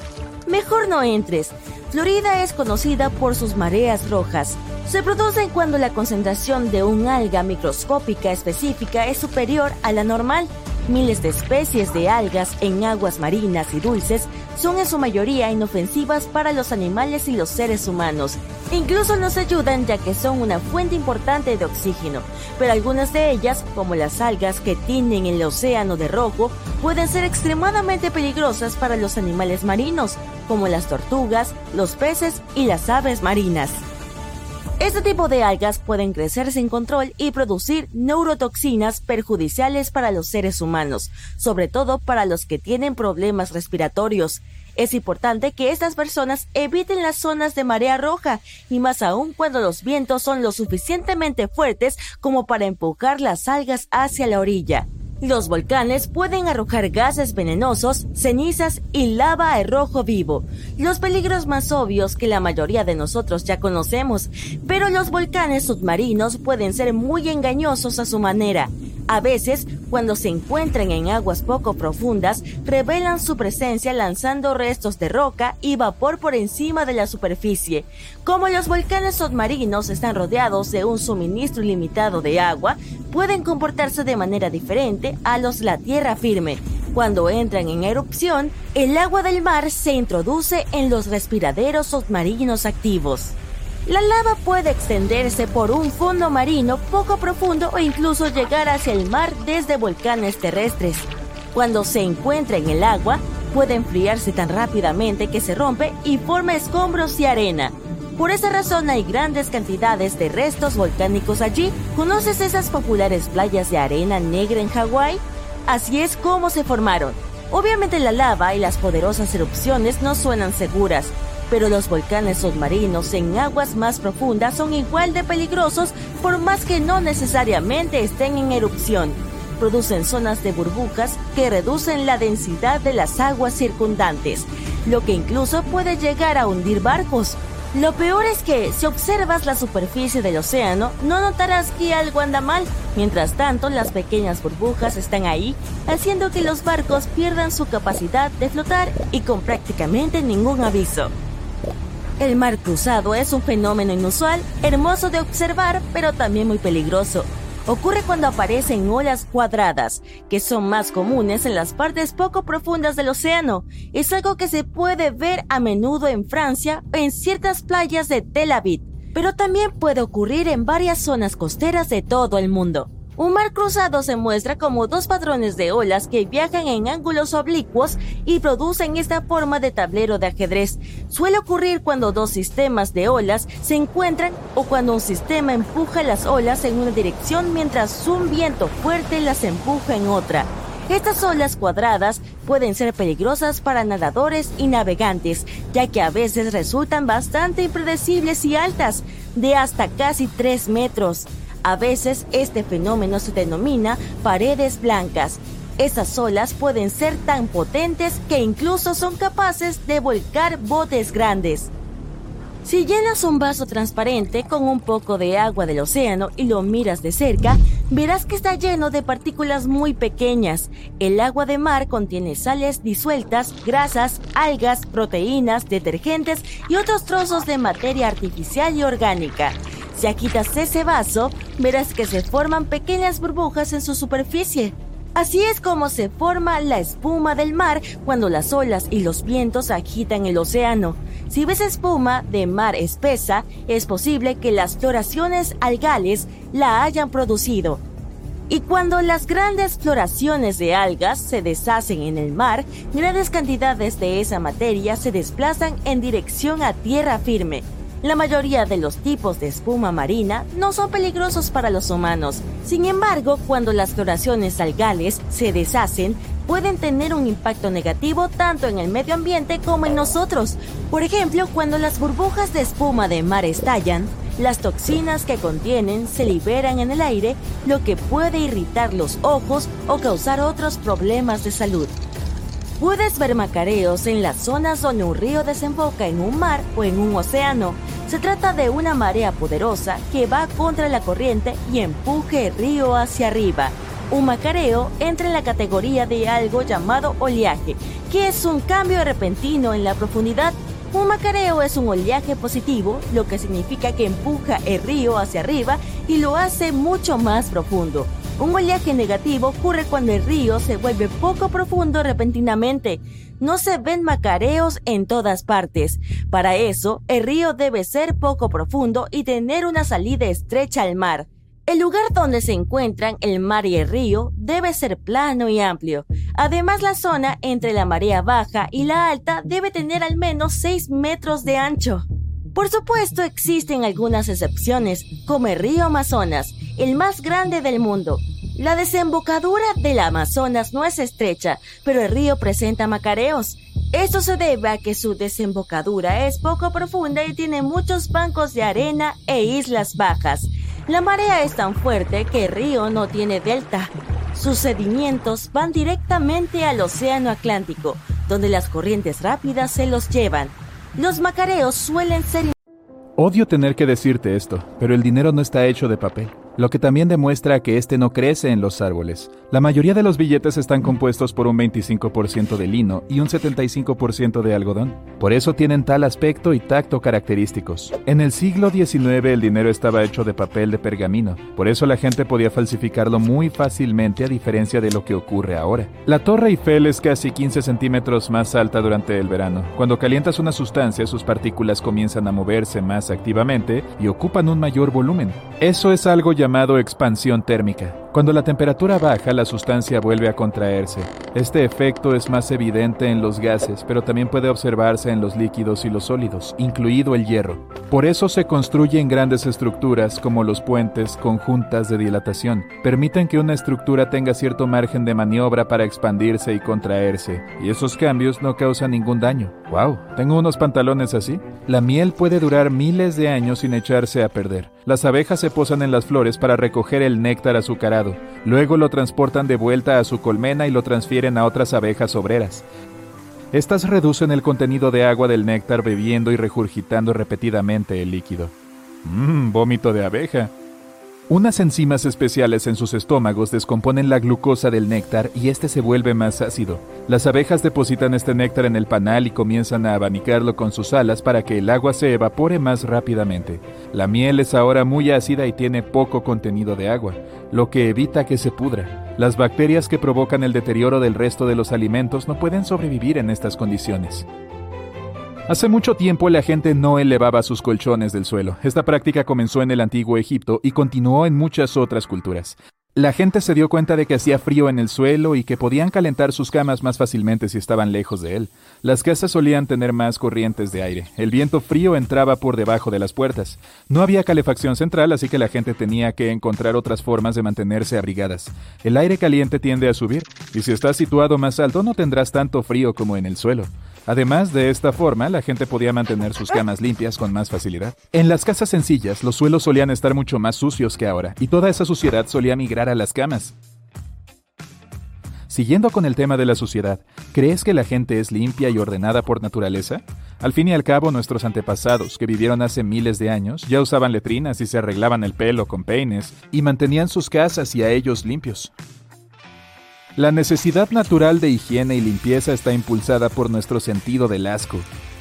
Mejor no entres. Florida es conocida por sus mareas rojas, se producen cuando la concentración de un alga microscópica específica es superior a la normal. Miles de especies de algas en aguas marinas y dulces son en su mayoría inofensivas para los animales y los seres humanos. Incluso nos ayudan ya que son una fuente importante de oxígeno, pero algunas de ellas, como las algas que tienen el océano de rojo, pueden ser extremadamente peligrosas para los animales marinos, como las tortugas, los peces y las aves marinas. Este tipo de algas pueden crecer sin control y producir neurotoxinas perjudiciales para los seres humanos, sobre todo para los que tienen problemas respiratorios. Es importante que estas personas eviten las zonas de marea roja y más aún cuando los vientos son lo suficientemente fuertes como para empujar las algas hacia la orilla. Los volcanes pueden arrojar gases venenosos, cenizas y lava a rojo vivo, los peligros más obvios que la mayoría de nosotros ya conocemos, pero los volcanes submarinos pueden ser muy engañosos a su manera. A veces, cuando se encuentran en aguas poco profundas, revelan su presencia lanzando restos de roca y vapor por encima de la superficie. Como los volcanes submarinos están rodeados de un suministro ilimitado de agua, pueden comportarse de manera diferente a los la tierra firme. Cuando entran en erupción, el agua del mar se introduce en los respiraderos submarinos activos. La lava puede extenderse por un fondo marino poco profundo o incluso llegar hacia el mar desde volcanes terrestres. Cuando se encuentra en el agua, puede enfriarse tan rápidamente que se rompe y forma escombros y arena. Por esa razón hay grandes cantidades de restos volcánicos allí. ¿Conoces esas populares playas de arena negra en Hawái? Así es como se formaron. Obviamente la lava y las poderosas erupciones no suenan seguras, pero los volcanes submarinos en aguas más profundas son igual de peligrosos por más que no necesariamente estén en erupción. Producen zonas de burbujas que reducen la densidad de las aguas circundantes, lo que incluso puede llegar a hundir barcos. Lo peor es que si observas la superficie del océano, no notarás que algo anda mal. Mientras tanto, las pequeñas burbujas están ahí, haciendo que los barcos pierdan su capacidad de flotar y con prácticamente ningún aviso. El mar cruzado es un fenómeno inusual, hermoso de observar, pero también muy peligroso. Ocurre cuando aparecen olas cuadradas, que son más comunes en las partes poco profundas del océano. Es algo que se puede ver a menudo en Francia o en ciertas playas de Tel Aviv, pero también puede ocurrir en varias zonas costeras de todo el mundo. Un mar cruzado se muestra como dos patrones de olas que viajan en ángulos oblicuos y producen esta forma de tablero de ajedrez. Suele ocurrir cuando dos sistemas de olas se encuentran o cuando un sistema empuja las olas en una dirección mientras un viento fuerte las empuja en otra. Estas olas cuadradas pueden ser peligrosas para nadadores y navegantes, ya que a veces resultan bastante impredecibles y altas, de hasta casi 3 metros. A veces este fenómeno se denomina paredes blancas. Estas olas pueden ser tan potentes que incluso son capaces de volcar botes grandes. Si llenas un vaso transparente con un poco de agua del océano y lo miras de cerca, verás que está lleno de partículas muy pequeñas. El agua de mar contiene sales disueltas, grasas, algas, proteínas, detergentes y otros trozos de materia artificial y orgánica. Si agitas ese vaso, verás que se forman pequeñas burbujas en su superficie. Así es como se forma la espuma del mar cuando las olas y los vientos agitan el océano. Si ves espuma de mar espesa, es posible que las floraciones algales la hayan producido. Y cuando las grandes floraciones de algas se deshacen en el mar, grandes cantidades de esa materia se desplazan en dirección a tierra firme, La mayoría de los tipos de espuma marina no son peligrosos para los humanos. Sin embargo, cuando las floraciones algales se deshacen, pueden tener un impacto negativo tanto en el medio ambiente como en nosotros. Por ejemplo, cuando las burbujas de espuma de mar estallan, las toxinas que contienen se liberan en el aire, lo que puede irritar los ojos o causar otros problemas de salud. Puedes ver macareos en las zonas donde un río desemboca en un mar o en un océano. Se trata de una marea poderosa que va contra la corriente y empuje el río hacia arriba. Un macareo entra en la categoría de algo llamado oleaje, que es un cambio repentino en la profundidad. Un macareo es un oleaje positivo, lo que significa que empuja el río hacia arriba y lo hace mucho más profundo. Un oleaje negativo ocurre cuando el río se vuelve poco profundo repentinamente. No se ven macareos en todas partes. Para eso, el río debe ser poco profundo y tener una salida estrecha al mar. El lugar donde se encuentran el mar y el río debe ser plano y amplio. Además, la zona entre la marea baja y la alta debe tener al menos 6 metros de ancho. Por supuesto, existen algunas excepciones, como el río Amazonas, el más grande del mundo. La desembocadura del Amazonas no es estrecha, pero el río presenta macareos. Esto se debe a que su desembocadura es poco profunda y tiene muchos bancos de arena e islas bajas. La marea es tan fuerte que el río no tiene delta. Sus sedimentos van directamente al Océano Atlántico, donde las corrientes rápidas se los llevan. Los macareos suelen ser... Odio tener que decirte esto, pero el dinero no está hecho de papel lo que también demuestra que este no crece en los árboles. La mayoría de los billetes están compuestos por un 25% de lino y un 75% de algodón. Por eso tienen tal aspecto y tacto característicos. En el siglo XIX el dinero estaba hecho de papel de pergamino, por eso la gente podía falsificarlo muy fácilmente a diferencia de lo que ocurre ahora. La Torre Eiffel es casi 15 centímetros más alta durante el verano. Cuando calientas una sustancia, sus partículas comienzan a moverse más activamente y ocupan un mayor volumen. Eso es algo ya llamado expansión térmica. Cuando la temperatura baja, la sustancia vuelve a contraerse. Este efecto es más evidente en los gases, pero también puede observarse en los líquidos y los sólidos, incluido el hierro. Por eso se construyen grandes estructuras como los puentes con juntas de dilatación. Permiten que una estructura tenga cierto margen de maniobra para expandirse y contraerse, y esos cambios no causan ningún daño. ¡Wow! ¿Tengo unos pantalones así? La miel puede durar miles de años sin echarse a perder. Las abejas se posan en las flores para recoger el néctar azucarado Luego lo transportan de vuelta a su colmena y lo transfieren a otras abejas obreras. Estas reducen el contenido de agua del néctar bebiendo y regurgitando repetidamente el líquido. Mmm, vómito de abeja. Unas enzimas especiales en sus estómagos descomponen la glucosa del néctar y este se vuelve más ácido. Las abejas depositan este néctar en el panal y comienzan a abanicarlo con sus alas para que el agua se evapore más rápidamente. La miel es ahora muy ácida y tiene poco contenido de agua, lo que evita que se pudra. Las bacterias que provocan el deterioro del resto de los alimentos no pueden sobrevivir en estas condiciones. Hace mucho tiempo la gente no elevaba sus colchones del suelo. Esta práctica comenzó en el antiguo Egipto y continuó en muchas otras culturas. La gente se dio cuenta de que hacía frío en el suelo y que podían calentar sus camas más fácilmente si estaban lejos de él. Las casas solían tener más corrientes de aire. El viento frío entraba por debajo de las puertas. No había calefacción central, así que la gente tenía que encontrar otras formas de mantenerse abrigadas. El aire caliente tiende a subir, y si estás situado más alto no tendrás tanto frío como en el suelo. Además, de esta forma, la gente podía mantener sus camas limpias con más facilidad. En las casas sencillas, los suelos solían estar mucho más sucios que ahora, y toda esa suciedad solía migrar a las camas. Siguiendo con el tema de la suciedad, ¿crees que la gente es limpia y ordenada por naturaleza? Al fin y al cabo, nuestros antepasados, que vivieron hace miles de años, ya usaban letrinas y se arreglaban el pelo con peines, y mantenían sus casas y a ellos limpios. La necesidad natural de higiene y limpieza está impulsada por nuestro sentido del asco.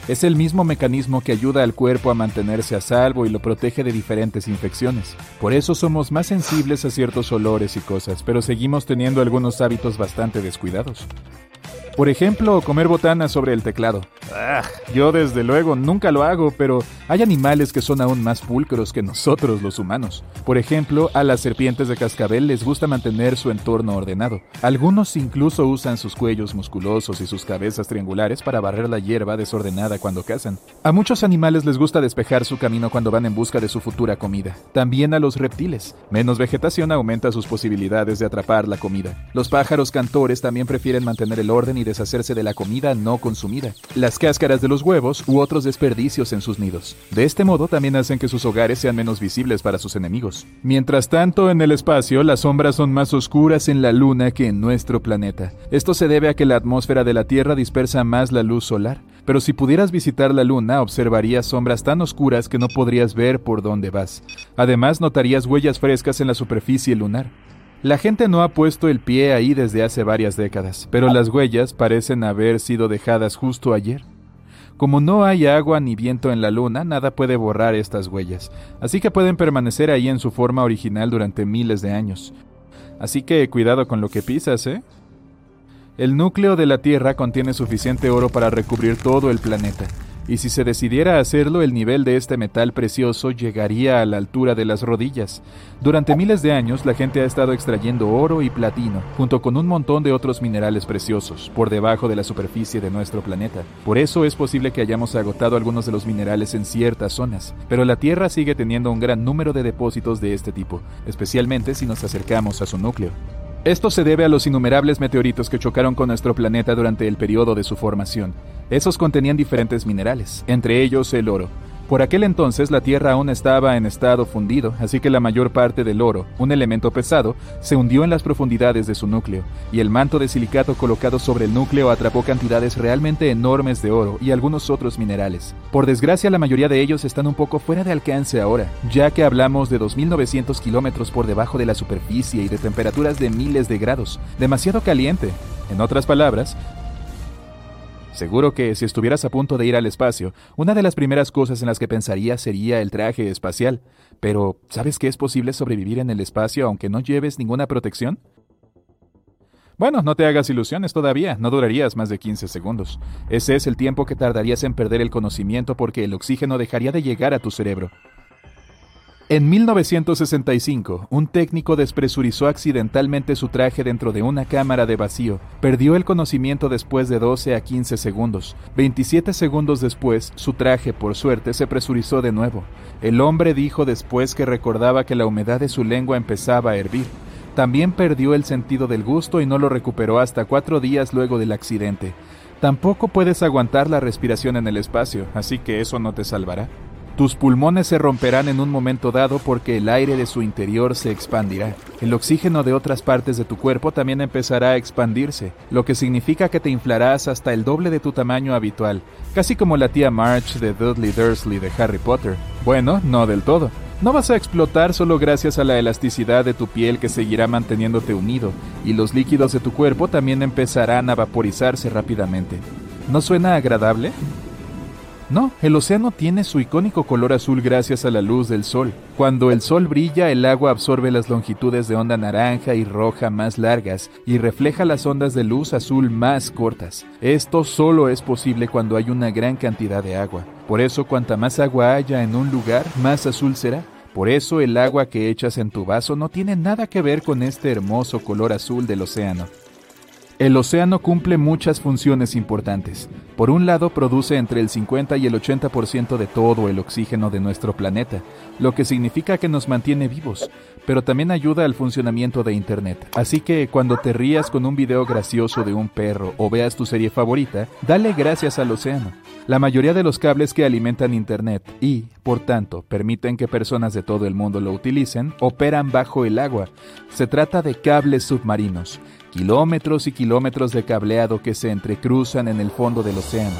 Es el mismo mecanismo que ayuda al cuerpo a mantenerse a salvo y lo protege de diferentes infecciones. Por eso somos más sensibles a ciertos olores y cosas, pero seguimos teniendo algunos hábitos bastante descuidados. Por ejemplo, comer botanas sobre el teclado. Ah, yo desde luego nunca lo hago, pero hay animales que son aún más pulcros que nosotros los humanos. Por ejemplo, a las serpientes de cascabel les gusta mantener su entorno ordenado. Algunos incluso usan sus cuellos musculosos y sus cabezas triangulares para barrer la hierba desordenada cuando cazan. A muchos animales les gusta despejar su camino cuando van en busca de su futura comida. También a los reptiles. Menos vegetación aumenta sus posibilidades de atrapar la comida. Los pájaros cantores también prefieren mantener el orden y deshacerse de la comida no consumida. Las cáscaras de los huevos u otros desperdicios en sus nidos. De este modo también hacen que sus hogares sean menos visibles para sus enemigos. Mientras tanto, en el espacio, las sombras son más oscuras en la Luna que en nuestro planeta. Esto se debe a que la atmósfera de la Tierra dispersa más la luz solar. Pero si pudieras visitar la Luna, observarías sombras tan oscuras que no podrías ver por dónde vas. Además, notarías huellas frescas en la superficie lunar. La gente no ha puesto el pie ahí desde hace varias décadas, pero las huellas parecen haber sido dejadas justo ayer. Como no hay agua ni viento en la luna, nada puede borrar estas huellas, así que pueden permanecer ahí en su forma original durante miles de años. Así que cuidado con lo que pisas, ¿eh? El núcleo de la Tierra contiene suficiente oro para recubrir todo el planeta, y si se decidiera hacerlo, el nivel de este metal precioso llegaría a la altura de las rodillas. Durante miles de años, la gente ha estado extrayendo oro y platino, junto con un montón de otros minerales preciosos, por debajo de la superficie de nuestro planeta. Por eso es posible que hayamos agotado algunos de los minerales en ciertas zonas, pero la Tierra sigue teniendo un gran número de depósitos de este tipo, especialmente si nos acercamos a su núcleo. Esto se debe a los innumerables meteoritos que chocaron con nuestro planeta durante el periodo de su formación. Esos contenían diferentes minerales, entre ellos el oro. Por aquel entonces la Tierra aún estaba en estado fundido, así que la mayor parte del oro, un elemento pesado, se hundió en las profundidades de su núcleo, y el manto de silicato colocado sobre el núcleo atrapó cantidades realmente enormes de oro y algunos otros minerales. Por desgracia la mayoría de ellos están un poco fuera de alcance ahora, ya que hablamos de 2.900 kilómetros por debajo de la superficie y de temperaturas de miles de grados, demasiado caliente. En otras palabras, Seguro que si estuvieras a punto de ir al espacio, una de las primeras cosas en las que pensarías sería el traje espacial. Pero, ¿sabes que es posible sobrevivir en el espacio aunque no lleves ninguna protección? Bueno, no te hagas ilusiones todavía, no durarías más de 15 segundos. Ese es el tiempo que tardarías en perder el conocimiento porque el oxígeno dejaría de llegar a tu cerebro. En 1965, un técnico despresurizó accidentalmente su traje dentro de una cámara de vacío. Perdió el conocimiento después de 12 a 15 segundos. 27 segundos después, su traje, por suerte, se presurizó de nuevo. El hombre dijo después que recordaba que la humedad de su lengua empezaba a hervir. También perdió el sentido del gusto y no lo recuperó hasta cuatro días luego del accidente. Tampoco puedes aguantar la respiración en el espacio, así que eso no te salvará. Tus pulmones se romperán en un momento dado porque el aire de su interior se expandirá. El oxígeno de otras partes de tu cuerpo también empezará a expandirse, lo que significa que te inflarás hasta el doble de tu tamaño habitual, casi como la tía March de Dudley Dursley de Harry Potter. Bueno, no del todo. No vas a explotar solo gracias a la elasticidad de tu piel que seguirá manteniéndote unido, y los líquidos de tu cuerpo también empezarán a vaporizarse rápidamente. ¿No suena agradable? No, el océano tiene su icónico color azul gracias a la luz del sol. Cuando el sol brilla, el agua absorbe las longitudes de onda naranja y roja más largas y refleja las ondas de luz azul más cortas. Esto solo es posible cuando hay una gran cantidad de agua. Por eso, cuanta más agua haya en un lugar, más azul será. Por eso el agua que echas en tu vaso no tiene nada que ver con este hermoso color azul del océano. El océano cumple muchas funciones importantes. Por un lado, produce entre el 50 y el 80% de todo el oxígeno de nuestro planeta, lo que significa que nos mantiene vivos, pero también ayuda al funcionamiento de Internet. Así que cuando te rías con un video gracioso de un perro o veas tu serie favorita, dale gracias al océano. La mayoría de los cables que alimentan Internet y, por tanto, permiten que personas de todo el mundo lo utilicen, operan bajo el agua. Se trata de cables submarinos kilómetros y kilómetros de cableado que se entrecruzan en el fondo del océano.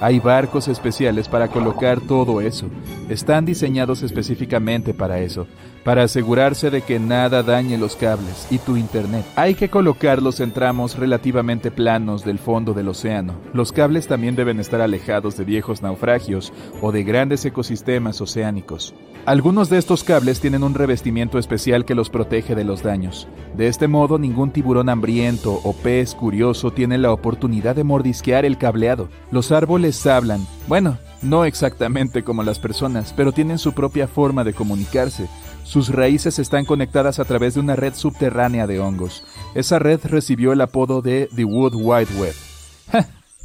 Hay barcos especiales para colocar todo eso. Están diseñados específicamente para eso, para asegurarse de que nada dañe los cables y tu internet. Hay que colocarlos en tramos relativamente planos del fondo del océano. Los cables también deben estar alejados de viejos naufragios o de grandes ecosistemas oceánicos. Algunos de estos cables tienen un revestimiento especial que los protege de los daños. De este modo, ningún tiburón hambriento o pez curioso tiene la oportunidad de mordisquear el cableado. Los árboles hablan, bueno, no exactamente como las personas, pero tienen su propia forma de comunicarse. Sus raíces están conectadas a través de una red subterránea de hongos. Esa red recibió el apodo de The Wood Wide Web.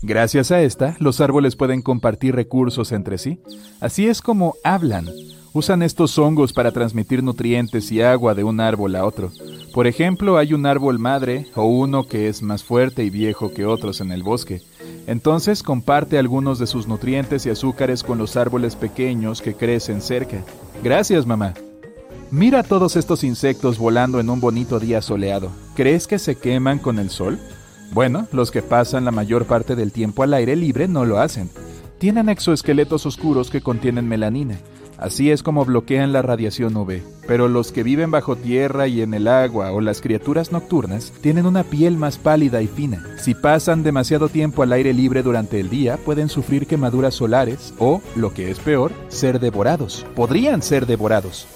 Gracias a esta, los árboles pueden compartir recursos entre sí. Así es como hablan. Usan estos hongos para transmitir nutrientes y agua de un árbol a otro. Por ejemplo, hay un árbol madre o uno que es más fuerte y viejo que otros en el bosque. Entonces comparte algunos de sus nutrientes y azúcares con los árboles pequeños que crecen cerca. Gracias, mamá. Mira todos estos insectos volando en un bonito día soleado. ¿Crees que se queman con el sol? Bueno, los que pasan la mayor parte del tiempo al aire libre no lo hacen. Tienen exoesqueletos oscuros que contienen melanina. Así es como bloquean la radiación UV. Pero los que viven bajo tierra y en el agua o las criaturas nocturnas tienen una piel más pálida y fina. Si pasan demasiado tiempo al aire libre durante el día, pueden sufrir quemaduras solares o, lo que es peor, ser devorados. Podrían ser devorados.